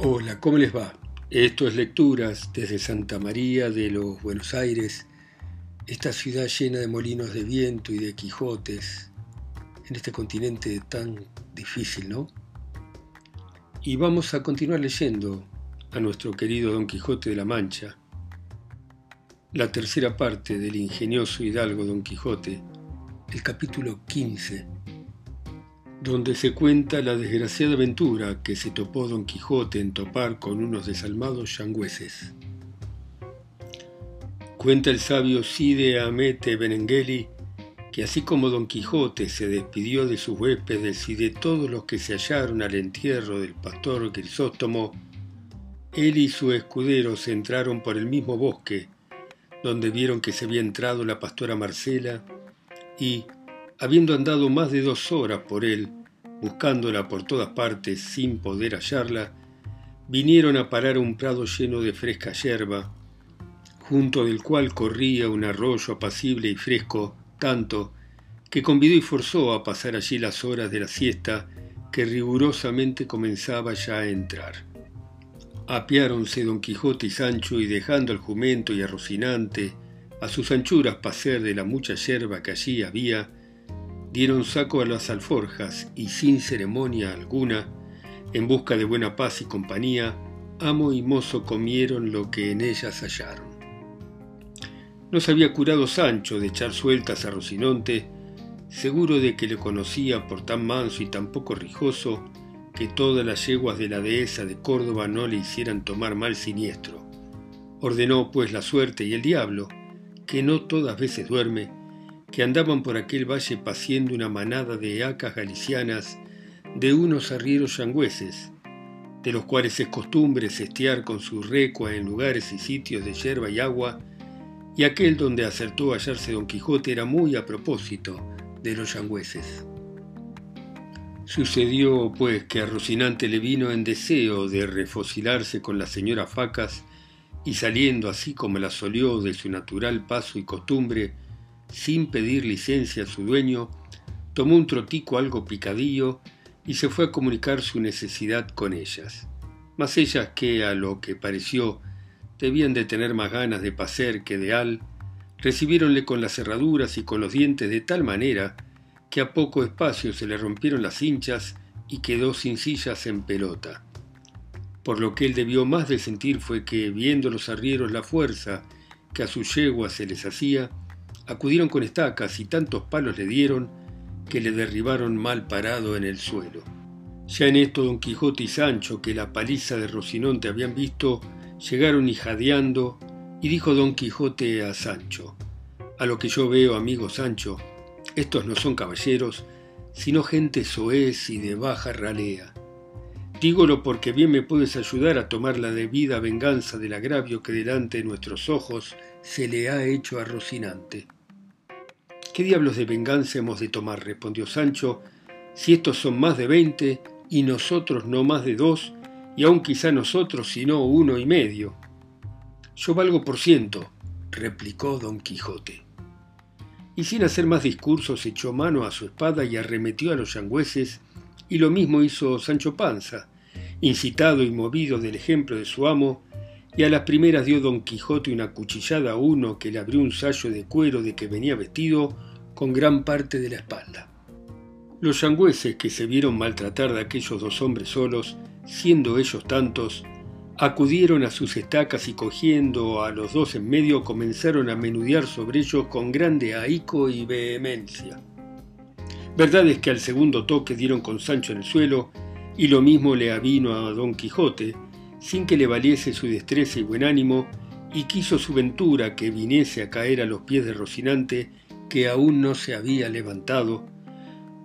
Hola, ¿cómo les va? Esto es Lecturas desde Santa María de los Buenos Aires, esta ciudad llena de molinos de viento y de Quijotes, en este continente tan difícil, ¿no? Y vamos a continuar leyendo a nuestro querido Don Quijote de la Mancha, la tercera parte del ingenioso hidalgo Don Quijote, el capítulo 15 donde se cuenta la desgraciada aventura que se topó Don Quijote en topar con unos desalmados yangüeses. Cuenta el sabio Cide Amete Benengeli que así como Don Quijote se despidió de sus huéspedes y de todos los que se hallaron al entierro del pastor Grisóstomo, él y su escudero se entraron por el mismo bosque, donde vieron que se había entrado la pastora Marcela, y, habiendo andado más de dos horas por él, buscándola por todas partes sin poder hallarla, vinieron a parar a un prado lleno de fresca yerba, junto del cual corría un arroyo apacible y fresco, tanto que convidó y forzó a pasar allí las horas de la siesta que rigurosamente comenzaba ya a entrar. Apiáronse don Quijote y Sancho y dejando al jumento y a Rocinante a sus anchuras pacer de la mucha yerba que allí había, dieron saco a las alforjas y sin ceremonia alguna, en busca de buena paz y compañía, amo y mozo comieron lo que en ellas hallaron. No se había curado Sancho de echar sueltas a Rocinante, seguro de que le conocía por tan manso y tan poco rijoso que todas las yeguas de la dehesa de Córdoba no le hicieran tomar mal siniestro. Ordenó pues la suerte y el diablo, que no todas veces duerme, que andaban por aquel valle paciendo una manada de acas galicianas de unos arrieros yangüeses, de los cuales es costumbre cestear con su recua en lugares y sitios de yerba y agua, y aquel donde acertó hallarse don Quijote era muy a propósito de los yangüeses. Sucedió, pues, que a Rocinante le vino en deseo de refocilarse con la señora Facas, y saliendo así como la solió de su natural paso y costumbre, sin pedir licencia a su dueño, tomó un trotico algo picadillo y se fue a comunicar su necesidad con ellas. Mas ellas que a lo que pareció debían de tener más ganas de pacer que de al, recibiéronle con las cerraduras y con los dientes de tal manera que a poco espacio se le rompieron las hinchas y quedó sin sillas en pelota. Por lo que él debió más de sentir fue que, viendo los arrieros la fuerza que a su yegua se les hacía, acudieron con estacas y tantos palos le dieron que le derribaron mal parado en el suelo. Ya en esto don Quijote y Sancho, que la paliza de Rocinante habían visto, llegaron y y dijo don Quijote a Sancho, A lo que yo veo, amigo Sancho, estos no son caballeros, sino gente soez y de baja ralea. Dígolo porque bien me puedes ayudar a tomar la debida venganza del agravio que delante de nuestros ojos se le ha hecho a Rocinante. ¿Qué diablos de venganza hemos de tomar? respondió Sancho, si estos son más de veinte y nosotros no más de dos, y aun quizá nosotros sino uno y medio. Yo valgo por ciento, replicó don Quijote. Y sin hacer más discursos echó mano a su espada y arremetió a los yangüeses, y lo mismo hizo Sancho Panza, incitado y movido del ejemplo de su amo, y a las primeras dio don Quijote una cuchillada a uno que le abrió un sayo de cuero de que venía vestido con gran parte de la espalda. Los yangüeses que se vieron maltratar de aquellos dos hombres solos, siendo ellos tantos, acudieron a sus estacas y cogiendo a los dos en medio comenzaron a menudear sobre ellos con grande ahíco y vehemencia. Verdad es que al segundo toque dieron con Sancho en el suelo, y lo mismo le avino a don Quijote, sin que le valiese su destreza y buen ánimo, y quiso su ventura que viniese a caer a los pies de Rocinante, que aún no se había levantado,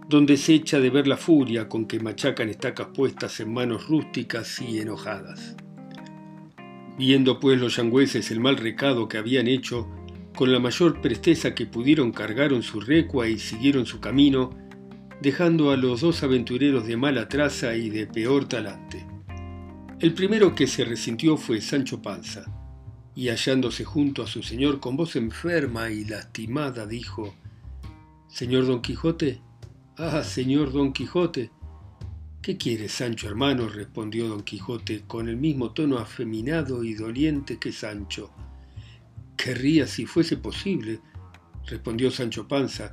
donde se echa de ver la furia con que machacan estacas puestas en manos rústicas y enojadas. Viendo pues los yangüeses el mal recado que habían hecho, con la mayor presteza que pudieron cargaron su recua y siguieron su camino, dejando a los dos aventureros de mala traza y de peor talante. El primero que se resintió fue Sancho Panza, y hallándose junto a su señor con voz enferma y lastimada, dijo, Señor Don Quijote, ah, señor Don Quijote, ¿Qué quieres, Sancho hermano? respondió don Quijote con el mismo tono afeminado y doliente que Sancho. Querría, si fuese posible, respondió Sancho Panza,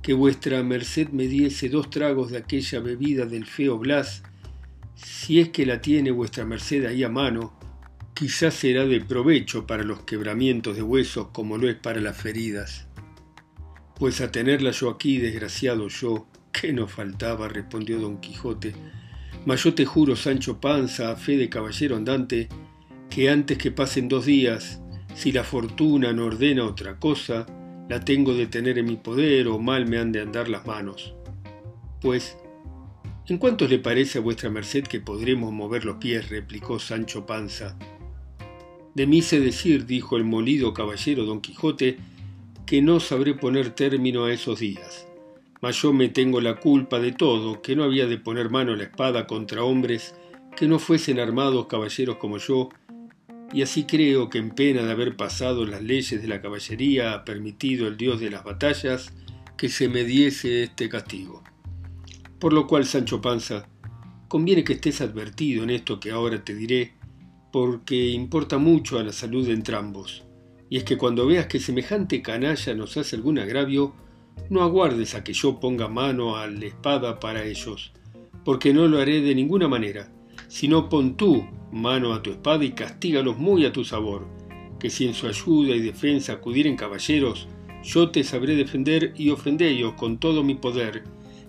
que vuestra merced me diese dos tragos de aquella bebida del feo Blas, si es que la tiene vuestra merced ahí a mano, quizás será de provecho para los quebramientos de huesos como lo es para las feridas. Pues a tenerla yo aquí, desgraciado yo, ¿qué nos faltaba? respondió don Quijote. Mas yo te juro, Sancho Panza, a fe de caballero andante, que antes que pasen dos días, si la fortuna no ordena otra cosa, la tengo de tener en mi poder o mal me han de andar las manos. Pues, ¿en cuánto le parece a vuestra merced que podremos mover los pies? replicó Sancho Panza. De mí sé decir, dijo el molido caballero don Quijote, que no sabré poner término a esos días. Mas yo me tengo la culpa de todo, que no había de poner mano a la espada contra hombres que no fuesen armados caballeros como yo, y así creo que en pena de haber pasado las leyes de la caballería ha permitido el Dios de las batallas que se me diese este castigo. Por lo cual, Sancho Panza, conviene que estés advertido en esto que ahora te diré, porque importa mucho a la salud de entrambos. Y es que cuando veas que semejante canalla nos hace algún agravio, no aguardes a que yo ponga mano a la espada para ellos, porque no lo haré de ninguna manera, sino pon tú mano a tu espada y castígalos muy a tu sabor, que si en su ayuda y defensa acudieren caballeros, yo te sabré defender y ofendellos con todo mi poder,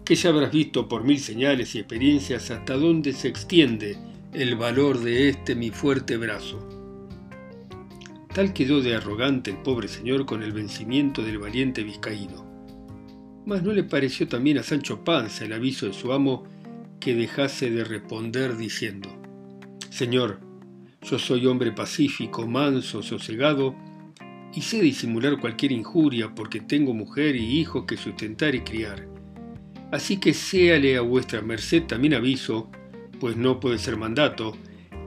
que ya habrás visto por mil señales y experiencias hasta dónde se extiende el valor de este mi fuerte brazo. Tal quedó de arrogante el pobre señor con el vencimiento del valiente vizcaíno. Mas no le pareció también a Sancho Panza el aviso de su amo que dejase de responder diciendo, Señor, yo soy hombre pacífico, manso, sosegado, y sé disimular cualquier injuria porque tengo mujer y hijos que sustentar y criar. Así que séale a vuestra merced también aviso pues no puede ser mandato,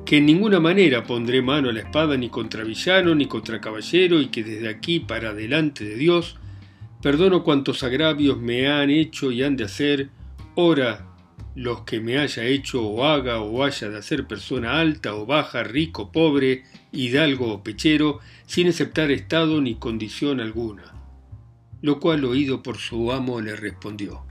que en ninguna manera pondré mano a la espada ni contra villano ni contra caballero y que desde aquí para delante de Dios perdono cuantos agravios me han hecho y han de hacer, ora los que me haya hecho o haga o haya de hacer persona alta o baja, rico, pobre, hidalgo o pechero, sin aceptar estado ni condición alguna. Lo cual oído por su amo le respondió.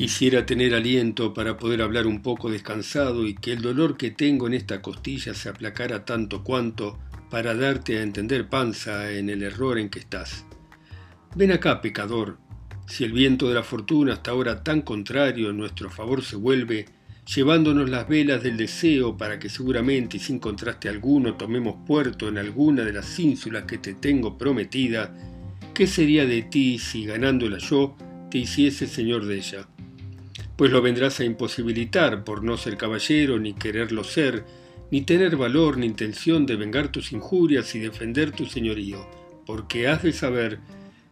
Quisiera tener aliento para poder hablar un poco descansado y que el dolor que tengo en esta costilla se aplacara tanto cuanto para darte a entender, panza, en el error en que estás. Ven acá, pecador, si el viento de la fortuna hasta ahora tan contrario en nuestro favor se vuelve, llevándonos las velas del deseo para que seguramente y sin contraste alguno tomemos puerto en alguna de las ínsulas que te tengo prometida, ¿qué sería de ti si ganándola yo te hiciese señor de ella? Pues lo vendrás a imposibilitar por no ser caballero, ni quererlo ser, ni tener valor ni intención de vengar tus injurias y defender tu señorío, porque has de saber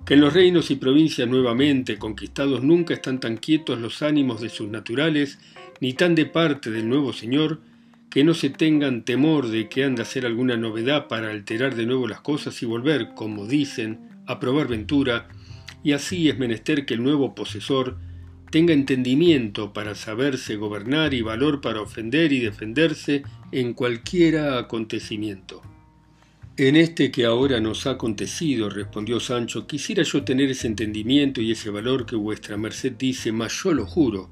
que en los reinos y provincias nuevamente conquistados nunca están tan quietos los ánimos de sus naturales, ni tan de parte del nuevo señor, que no se tengan temor de que han de hacer alguna novedad para alterar de nuevo las cosas y volver, como dicen, a probar ventura, y así es menester que el nuevo posesor tenga entendimiento para saberse gobernar y valor para ofender y defenderse en cualquiera acontecimiento. En este que ahora nos ha acontecido, respondió Sancho, quisiera yo tener ese entendimiento y ese valor que vuestra merced dice, mas yo lo juro,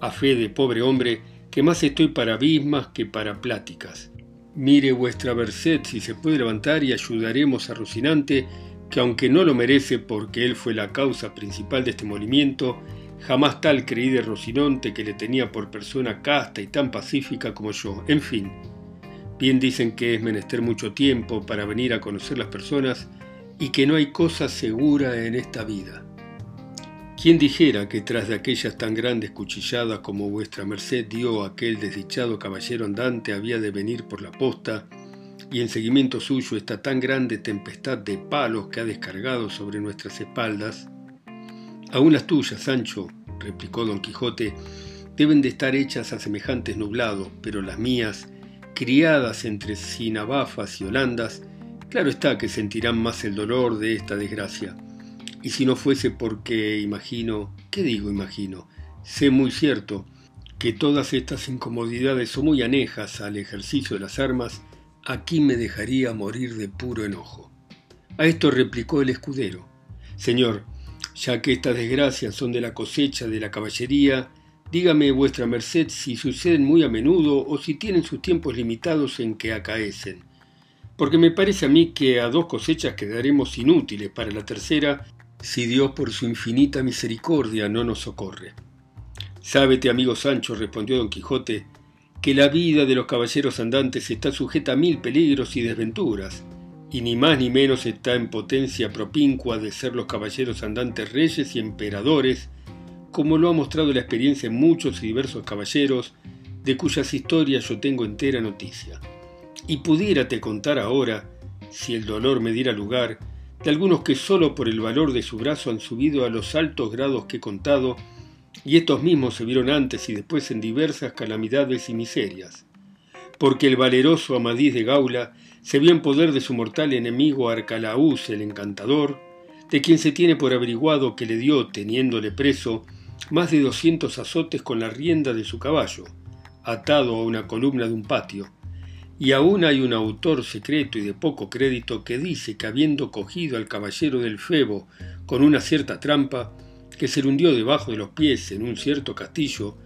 a fe de pobre hombre, que más estoy para abismas que para pláticas. Mire vuestra merced si se puede levantar y ayudaremos a Rocinante, que aunque no lo merece porque él fue la causa principal de este movimiento, Jamás tal creí de Rocinante que le tenía por persona casta y tan pacífica como yo. En fin, bien dicen que es menester mucho tiempo para venir a conocer las personas y que no hay cosa segura en esta vida. ¿Quién dijera que tras de aquellas tan grandes cuchilladas como vuestra merced dio aquel desdichado caballero andante había de venir por la posta y en seguimiento suyo esta tan grande tempestad de palos que ha descargado sobre nuestras espaldas? Aún las tuyas, Sancho, replicó don Quijote, deben de estar hechas a semejantes nublados, pero las mías, criadas entre sinabafas y holandas, claro está que sentirán más el dolor de esta desgracia. Y si no fuese porque imagino, ¿qué digo imagino? Sé muy cierto, que todas estas incomodidades son muy anejas al ejercicio de las armas, aquí me dejaría morir de puro enojo. A esto replicó el escudero, Señor, ya que estas desgracias son de la cosecha de la caballería, dígame vuestra merced si suceden muy a menudo o si tienen sus tiempos limitados en que acaecen. Porque me parece a mí que a dos cosechas quedaremos inútiles para la tercera si Dios por su infinita misericordia no nos socorre. Sábete, amigo Sancho, respondió don Quijote, que la vida de los caballeros andantes está sujeta a mil peligros y desventuras, y ni más ni menos está en potencia propincua de ser los caballeros andantes reyes y emperadores, como lo ha mostrado la experiencia en muchos y diversos caballeros, de cuyas historias yo tengo entera noticia. Y pudiérate contar ahora, si el dolor me diera lugar, de algunos que solo por el valor de su brazo han subido a los altos grados que he contado, y estos mismos se vieron antes y después en diversas calamidades y miserias. Porque el valeroso Amadís de Gaula se vio en poder de su mortal enemigo Arcalaús el encantador, de quien se tiene por averiguado que le dio, teniéndole preso, más de doscientos azotes con la rienda de su caballo, atado a una columna de un patio, y aún hay un autor secreto y de poco crédito que dice que habiendo cogido al caballero del Febo con una cierta trampa, que se le hundió debajo de los pies en un cierto castillo,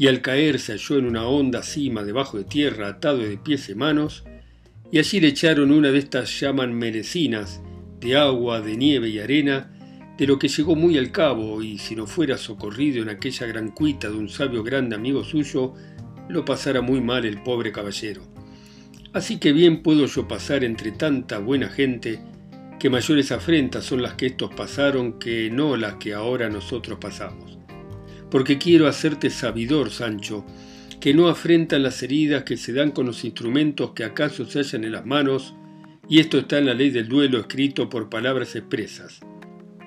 y al caer se halló en una honda cima debajo de tierra atado de pies y manos, y allí le echaron una de estas llaman merecinas, de agua, de nieve y arena, de lo que llegó muy al cabo, y si no fuera socorrido en aquella gran cuita de un sabio grande amigo suyo, lo pasara muy mal el pobre caballero. Así que bien puedo yo pasar entre tanta buena gente, que mayores afrentas son las que estos pasaron que no las que ahora nosotros pasamos. Porque quiero hacerte sabidor, Sancho, que no afrentan las heridas que se dan con los instrumentos que acaso se hallan en las manos, y esto está en la ley del duelo escrito por palabras expresas,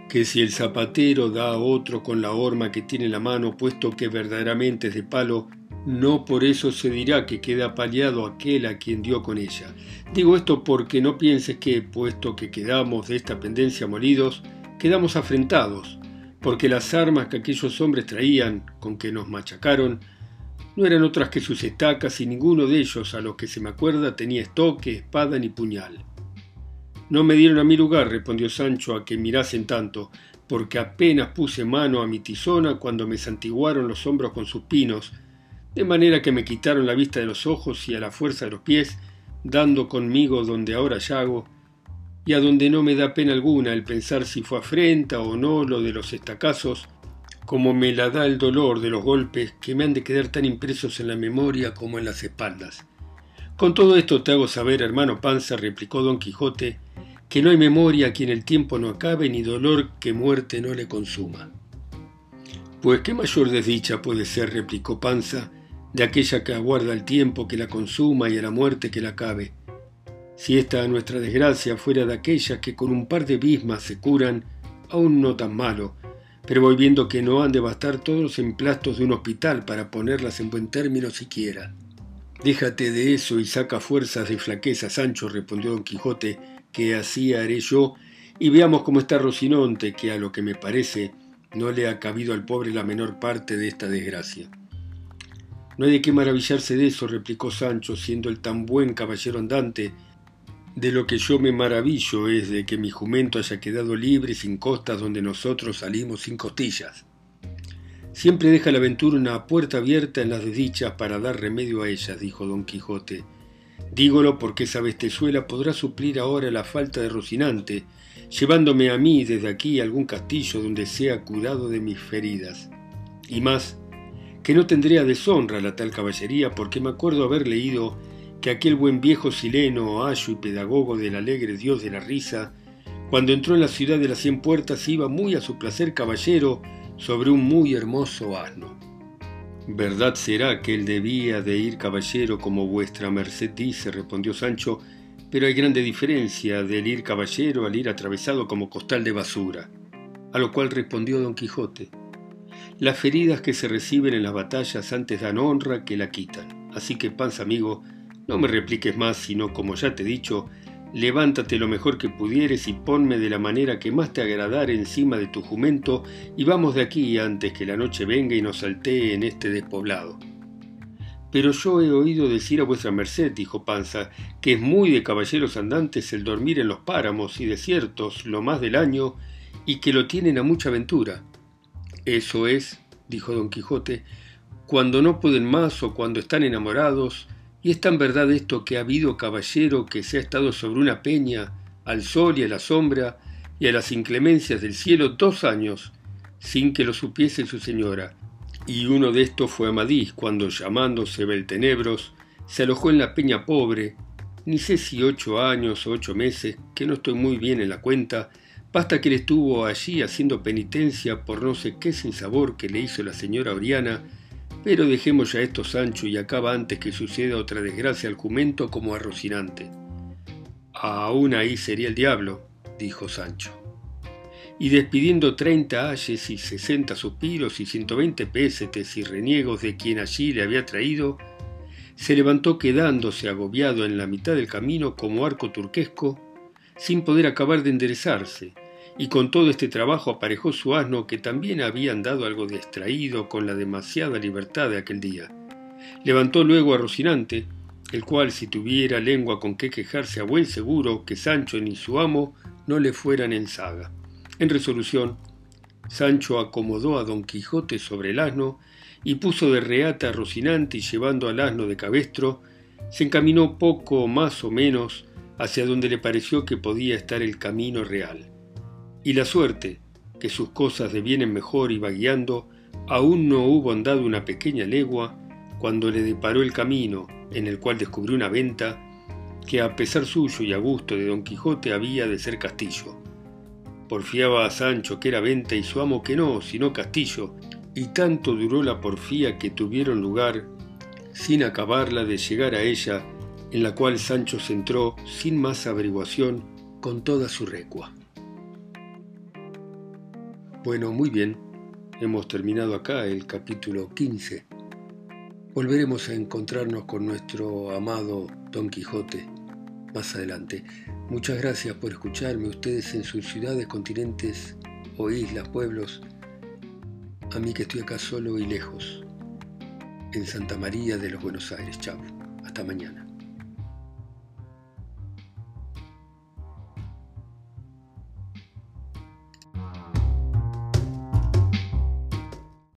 que si el zapatero da a otro con la horma que tiene en la mano, puesto que verdaderamente es de palo, no por eso se dirá que queda paliado aquel a quien dio con ella. Digo esto porque no pienses que, puesto que quedamos de esta pendencia molidos, quedamos afrentados, porque las armas que aquellos hombres traían, con que nos machacaron, no eran otras que sus estacas y ninguno de ellos, a los que se me acuerda, tenía estoque, espada ni puñal. No me dieron a mi lugar, respondió Sancho, a que mirasen tanto, porque apenas puse mano a mi tizona cuando me santiguaron los hombros con sus pinos, de manera que me quitaron la vista de los ojos y a la fuerza de los pies, dando conmigo donde ahora llago, y a donde no me da pena alguna el pensar si fue afrenta o no lo de los estacazos, como me la da el dolor de los golpes que me han de quedar tan impresos en la memoria como en las espaldas. Con todo esto te hago saber, hermano Panza, replicó don Quijote, que no hay memoria a quien el tiempo no acabe ni dolor que muerte no le consuma. Pues qué mayor desdicha puede ser, replicó Panza, de aquella que aguarda el tiempo que la consuma y a la muerte que la acabe. Si esta nuestra desgracia fuera de aquellas que con un par de bismas se curan, aún no tan malo, pero voy viendo que no han de bastar todos los emplastos de un hospital para ponerlas en buen término siquiera. Déjate de eso y saca fuerzas de flaqueza, Sancho, respondió don Quijote, que así haré yo, y veamos cómo está Rocinante, que a lo que me parece no le ha cabido al pobre la menor parte de esta desgracia. No hay de qué maravillarse de eso, replicó Sancho, siendo el tan buen caballero andante de lo que yo me maravillo es de que mi jumento haya quedado libre sin costas donde nosotros salimos sin costillas. Siempre deja la aventura una puerta abierta en las desdichas para dar remedio a ellas, dijo don Quijote. Dígolo porque esa bestezuela podrá suplir ahora la falta de Rocinante, llevándome a mí desde aquí a algún castillo donde sea cuidado de mis feridas. Y más, que no tendré a deshonra la tal caballería porque me acuerdo haber leído que aquel buen viejo sileno, ayo y pedagogo del alegre dios de la risa, cuando entró en la ciudad de las cien puertas iba muy a su placer caballero sobre un muy hermoso asno. Verdad será que él debía de ir caballero como vuestra merced dice, respondió Sancho, pero hay grande diferencia del ir caballero al ir atravesado como costal de basura. A lo cual respondió don Quijote, las feridas que se reciben en las batallas antes dan honra que la quitan. Así que, panza amigo, no me repliques más, sino como ya te he dicho, levántate lo mejor que pudieres y ponme de la manera que más te agradare encima de tu jumento y vamos de aquí antes que la noche venga y nos saltee en este despoblado. Pero yo he oído decir a vuestra merced, dijo Panza, que es muy de caballeros andantes el dormir en los páramos y desiertos lo más del año, y que lo tienen a mucha aventura. Eso es, dijo don Quijote, cuando no pueden más o cuando están enamorados, y es tan verdad esto que ha habido caballero que se ha estado sobre una peña, al sol y a la sombra, y a las inclemencias del cielo dos años, sin que lo supiese su señora, y uno de estos fue Amadís, cuando llamándose Beltenebros, se alojó en la peña pobre, ni sé si ocho años o ocho meses, que no estoy muy bien en la cuenta, basta que él estuvo allí haciendo penitencia por no sé qué sinsabor que le hizo la señora Oriana, pero dejemos ya esto, Sancho, y acaba antes que suceda otra desgracia al jumento como a Rocinante. Aún ahí sería el diablo, dijo Sancho y despidiendo treinta ayes y sesenta suspiros y ciento veinte pésetes y reniegos de quien allí le había traído, se levantó quedándose agobiado en la mitad del camino como arco turquesco, sin poder acabar de enderezarse, y con todo este trabajo aparejó su asno que también había andado algo distraído con la demasiada libertad de aquel día. Levantó luego a Rocinante, el cual si tuviera lengua con qué quejarse a buen seguro que Sancho ni su amo no le fueran en saga. En resolución, Sancho acomodó a don Quijote sobre el asno y puso de reata a Rocinante y llevando al asno de cabestro, se encaminó poco más o menos hacia donde le pareció que podía estar el camino real. Y la suerte, que sus cosas devienen mejor iba guiando, aún no hubo andado una pequeña legua, cuando le deparó el camino, en el cual descubrió una venta, que a pesar suyo y a gusto de don Quijote había de ser castillo. Porfiaba a Sancho que era venta y su amo que no, sino castillo, y tanto duró la porfía que tuvieron lugar, sin acabarla de llegar a ella, en la cual Sancho se entró sin más averiguación con toda su recua. Bueno, muy bien, hemos terminado acá el capítulo 15. Volveremos a encontrarnos con nuestro amado Don Quijote más adelante. Muchas gracias por escucharme, ustedes en sus ciudades, continentes o islas, pueblos. A mí que estoy acá solo y lejos, en Santa María de los Buenos Aires. Chao, hasta mañana.